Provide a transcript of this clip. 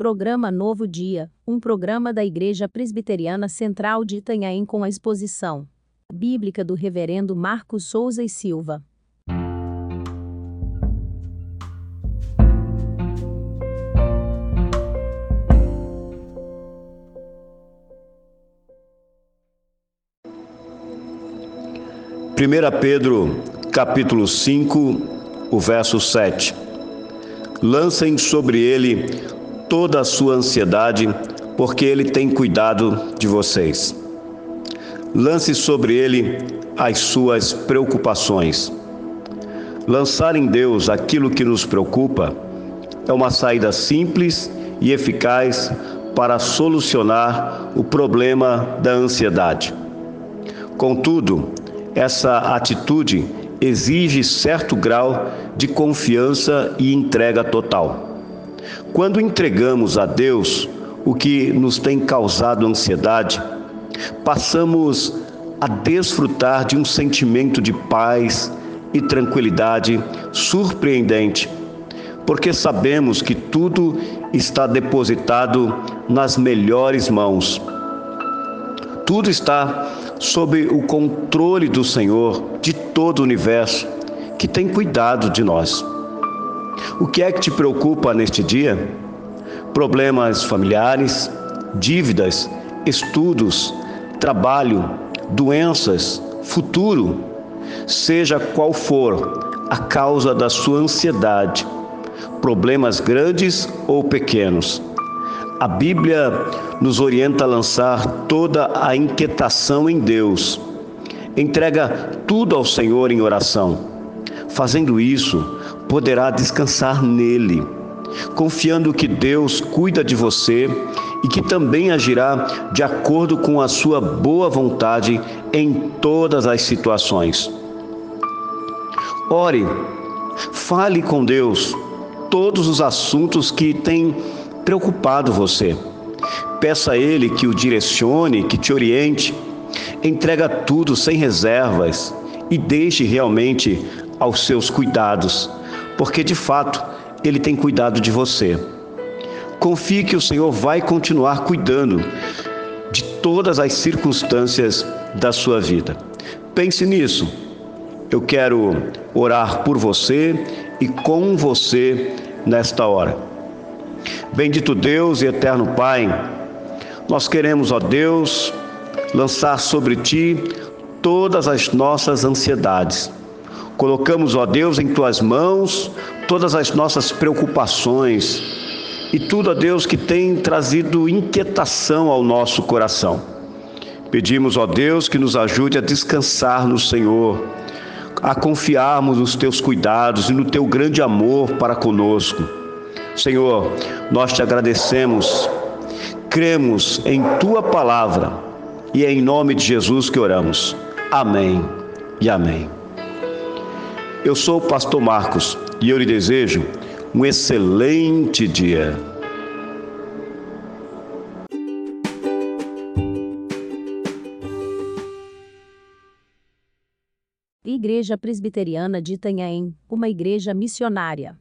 Programa Novo Dia, um programa da Igreja Presbiteriana Central de Itanhaém com a exposição bíblica do Reverendo Marcos Souza e Silva. Primeira Pedro, capítulo 5, o verso 7. Lancem sobre ele toda a sua ansiedade, porque ele tem cuidado de vocês. Lance sobre ele as suas preocupações. Lançar em Deus aquilo que nos preocupa é uma saída simples e eficaz para solucionar o problema da ansiedade. Contudo, essa atitude exige certo grau de confiança e entrega total. Quando entregamos a Deus o que nos tem causado ansiedade, passamos a desfrutar de um sentimento de paz e tranquilidade surpreendente, porque sabemos que tudo está depositado nas melhores mãos. Tudo está sob o controle do Senhor de todo o universo, que tem cuidado de nós. O que é que te preocupa neste dia? Problemas familiares, dívidas, estudos, trabalho, doenças, futuro, seja qual for a causa da sua ansiedade, problemas grandes ou pequenos. A Bíblia nos orienta a lançar toda a inquietação em Deus. Entrega tudo ao Senhor em oração. Fazendo isso, poderá descansar nele, confiando que Deus cuida de você e que também agirá de acordo com a sua boa vontade em todas as situações. Ore, fale com Deus todos os assuntos que têm preocupado você. Peça a Ele que o direcione, que te oriente. Entrega tudo sem reservas e deixe realmente aos seus cuidados porque de fato Ele tem cuidado de você. Confie que o Senhor vai continuar cuidando de todas as circunstâncias da sua vida. Pense nisso. Eu quero orar por você e com você nesta hora. Bendito Deus e eterno Pai, nós queremos, ó Deus, lançar sobre ti todas as nossas ansiedades Colocamos, ó Deus, em tuas mãos todas as nossas preocupações e tudo, ó Deus, que tem trazido inquietação ao nosso coração. Pedimos, ó Deus, que nos ajude a descansar no Senhor, a confiarmos nos teus cuidados e no teu grande amor para conosco. Senhor, nós te agradecemos, cremos em tua palavra e é em nome de Jesus que oramos. Amém e amém. Eu sou o pastor Marcos e eu lhe desejo um excelente dia. Igreja Presbiteriana de Itanhaém, uma igreja missionária.